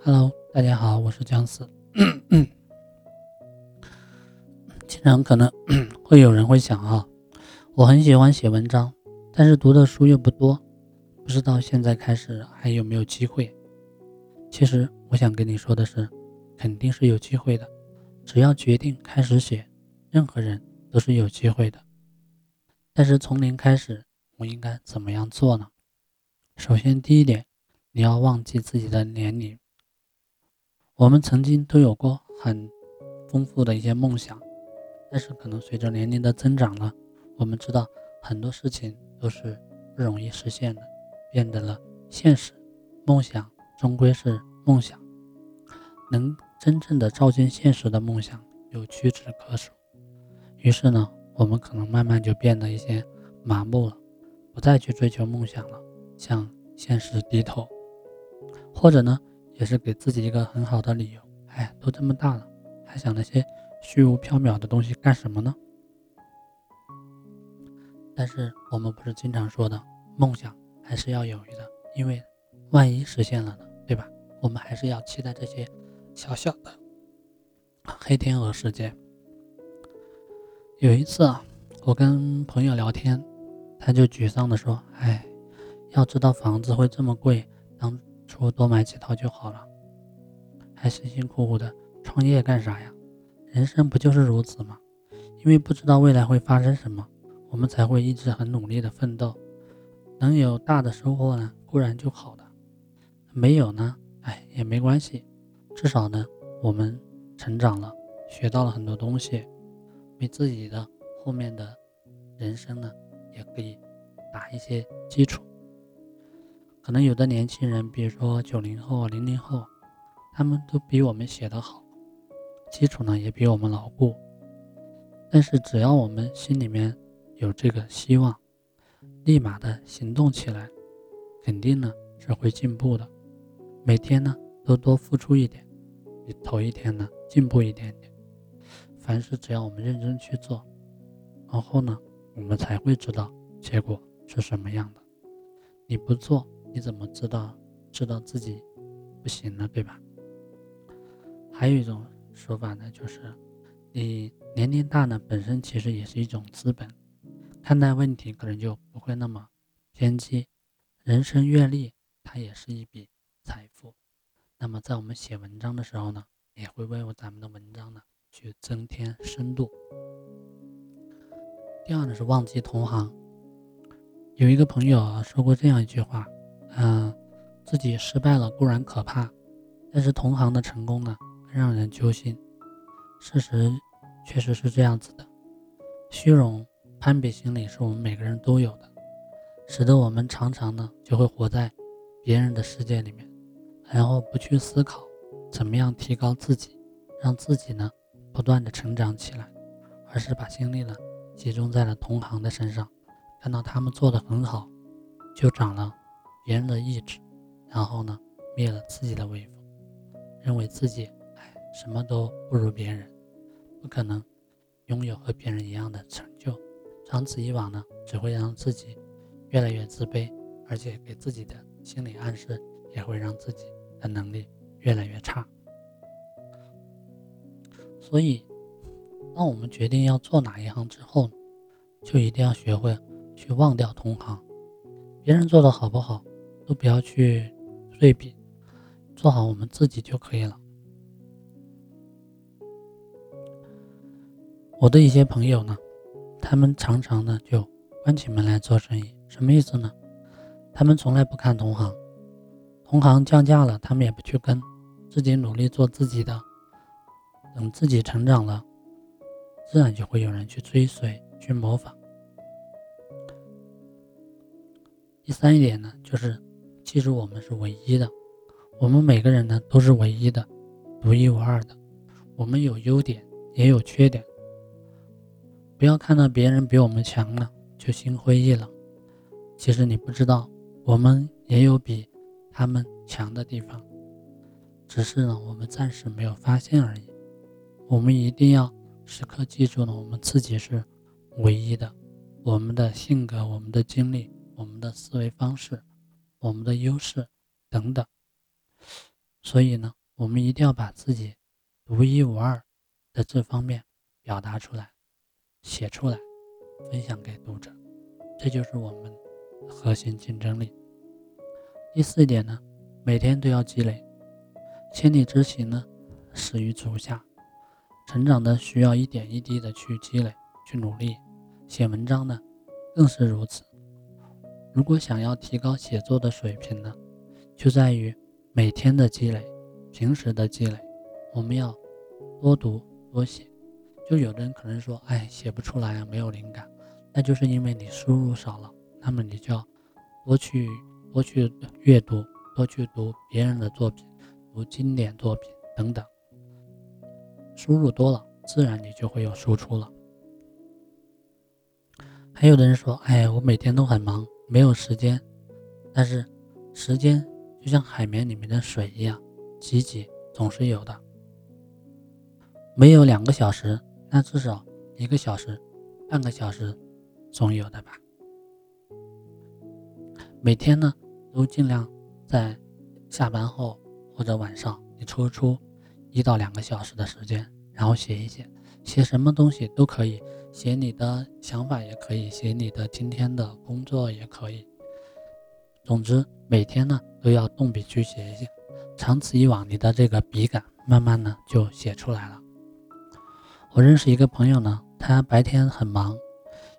Hello，大家好，我是姜思。经常可能 会有人会想啊，我很喜欢写文章，但是读的书又不多，不知道现在开始还有没有机会。其实我想跟你说的是，肯定是有机会的，只要决定开始写，任何人都是有机会的。但是从零开始，我应该怎么样做呢？首先，第一点，你要忘记自己的年龄。我们曾经都有过很丰富的一些梦想，但是可能随着年龄的增长呢，我们知道很多事情都是不容易实现的，变得了现实。梦想终归是梦想，能真正的照进现实的梦想又屈指可数。于是呢，我们可能慢慢就变得一些麻木了，不再去追求梦想了，向现实低头，或者呢？也是给自己一个很好的理由。哎，都这么大了，还想那些虚无缥缈的东西干什么呢？但是我们不是经常说的，梦想还是要有的，因为万一实现了呢，对吧？我们还是要期待这些小小的黑天鹅事件。有一次啊，我跟朋友聊天，他就沮丧的说：“哎，要知道房子会这么贵，当……”说多买几套就好了，还辛辛苦苦的创业干啥呀？人生不就是如此吗？因为不知道未来会发生什么，我们才会一直很努力的奋斗。能有大的收获呢，固然就好的；没有呢，哎也没关系，至少呢，我们成长了，学到了很多东西，为自己的后面的人生呢，也可以打一些基础。可能有的年轻人，比如说九零后、零零后，他们都比我们写得好，基础呢也比我们牢固。但是只要我们心里面有这个希望，立马的行动起来，肯定呢是会进步的。每天呢都多付出一点，比头一天呢进步一点点。凡事只要我们认真去做，然后呢我们才会知道结果是什么样的。你不做。你怎么知道知道自己不行了，对吧？还有一种说法呢，就是你年龄大呢，本身其实也是一种资本，看待问题可能就不会那么偏激。人生阅历它也是一笔财富，那么在我们写文章的时候呢，也会为咱们的文章呢去增添深度。第二呢是忘记同行，有一个朋友啊说过这样一句话。嗯，自己失败了固然可怕，但是同行的成功呢更让人揪心。事实确实是这样子的，虚荣、攀比心理是我们每个人都有的，使得我们常常呢就会活在别人的世界里面，然后不去思考怎么样提高自己，让自己呢不断的成长起来，而是把精力呢集中在了同行的身上，看到他们做的很好，就长了。别人的意志，然后呢，灭了自己的威风，认为自己哎什么都不如别人，不可能拥有和别人一样的成就。长此以往呢，只会让自己越来越自卑，而且给自己的心理暗示也会让自己的能力越来越差。所以，当我们决定要做哪一行之后，就一定要学会去忘掉同行，别人做的好不好。都不要去对比，做好我们自己就可以了。我的一些朋友呢，他们常常呢就关起门来做生意，什么意思呢？他们从来不看同行，同行降价了，他们也不去跟，自己努力做自己的。等自己成长了，自然就会有人去追随、去模仿。第三一点呢，就是。其实，我们是唯一的，我们每个人呢都是唯一的，独一无二的。我们有优点，也有缺点。不要看到别人比我们强了就心灰意冷。其实你不知道，我们也有比他们强的地方，只是呢我们暂时没有发现而已。我们一定要时刻记住呢，我们自己是唯一的。我们的性格、我们的经历、我们的思维方式。我们的优势等等，所以呢，我们一定要把自己独一无二的这方面表达出来、写出来，分享给读者，这就是我们的核心竞争力。第四点呢，每天都要积累，千里之行呢，始于足下，成长的需要一点一滴的去积累、去努力，写文章呢，更是如此。如果想要提高写作的水平呢，就在于每天的积累，平时的积累。我们要多读多写。就有的人可能说，哎，写不出来啊，没有灵感，那就是因为你输入少了。那么你就要多去多去阅读，多去读别人的作品，读经典作品等等。输入多了，自然你就会有输出了。还有的人说，哎，我每天都很忙。没有时间，但是时间就像海绵里面的水一样，挤挤总是有的。没有两个小时，那至少一个小时、半个小时总有的吧。每天呢，都尽量在下班后或者晚上，你抽出一到两个小时的时间，然后写一写，写什么东西都可以。写你的想法也可以，写你的今天的工作也可以。总之，每天呢都要动笔去写一写，长此以往，你的这个笔感慢慢呢就写出来了。我认识一个朋友呢，他白天很忙，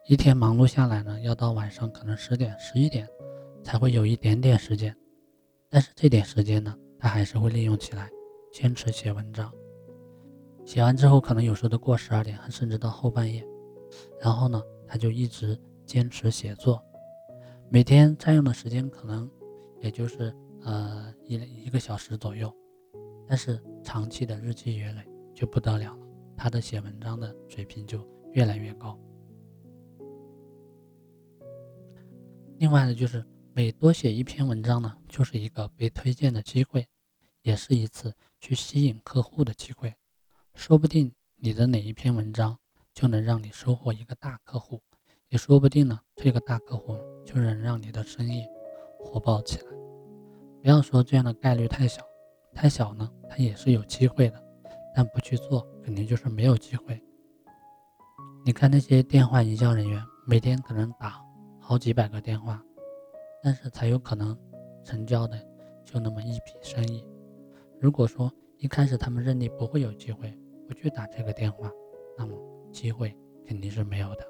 一天忙碌下来呢，要到晚上可能十点、十一点才会有一点点时间，但是这点时间呢，他还是会利用起来，坚持写文章。写完之后，可能有时候都过十二点，甚至到后半夜。然后呢，他就一直坚持写作，每天占用的时间可能也就是呃一一个小时左右，但是长期的日积月累就不得了了，他的写文章的水平就越来越高。另外呢，就是每多写一篇文章呢，就是一个被推荐的机会，也是一次去吸引客户的机会，说不定你的哪一篇文章。就能让你收获一个大客户，也说不定呢。这个大客户就能让你的生意火爆起来。不要说这样的概率太小，太小呢，它也是有机会的，但不去做，肯定就是没有机会。你看那些电话营销人员，每天可能打好几百个电话，但是才有可能成交的就那么一笔生意。如果说一开始他们认定不会有机会，不去打这个电话，那么。机会肯定是没有的。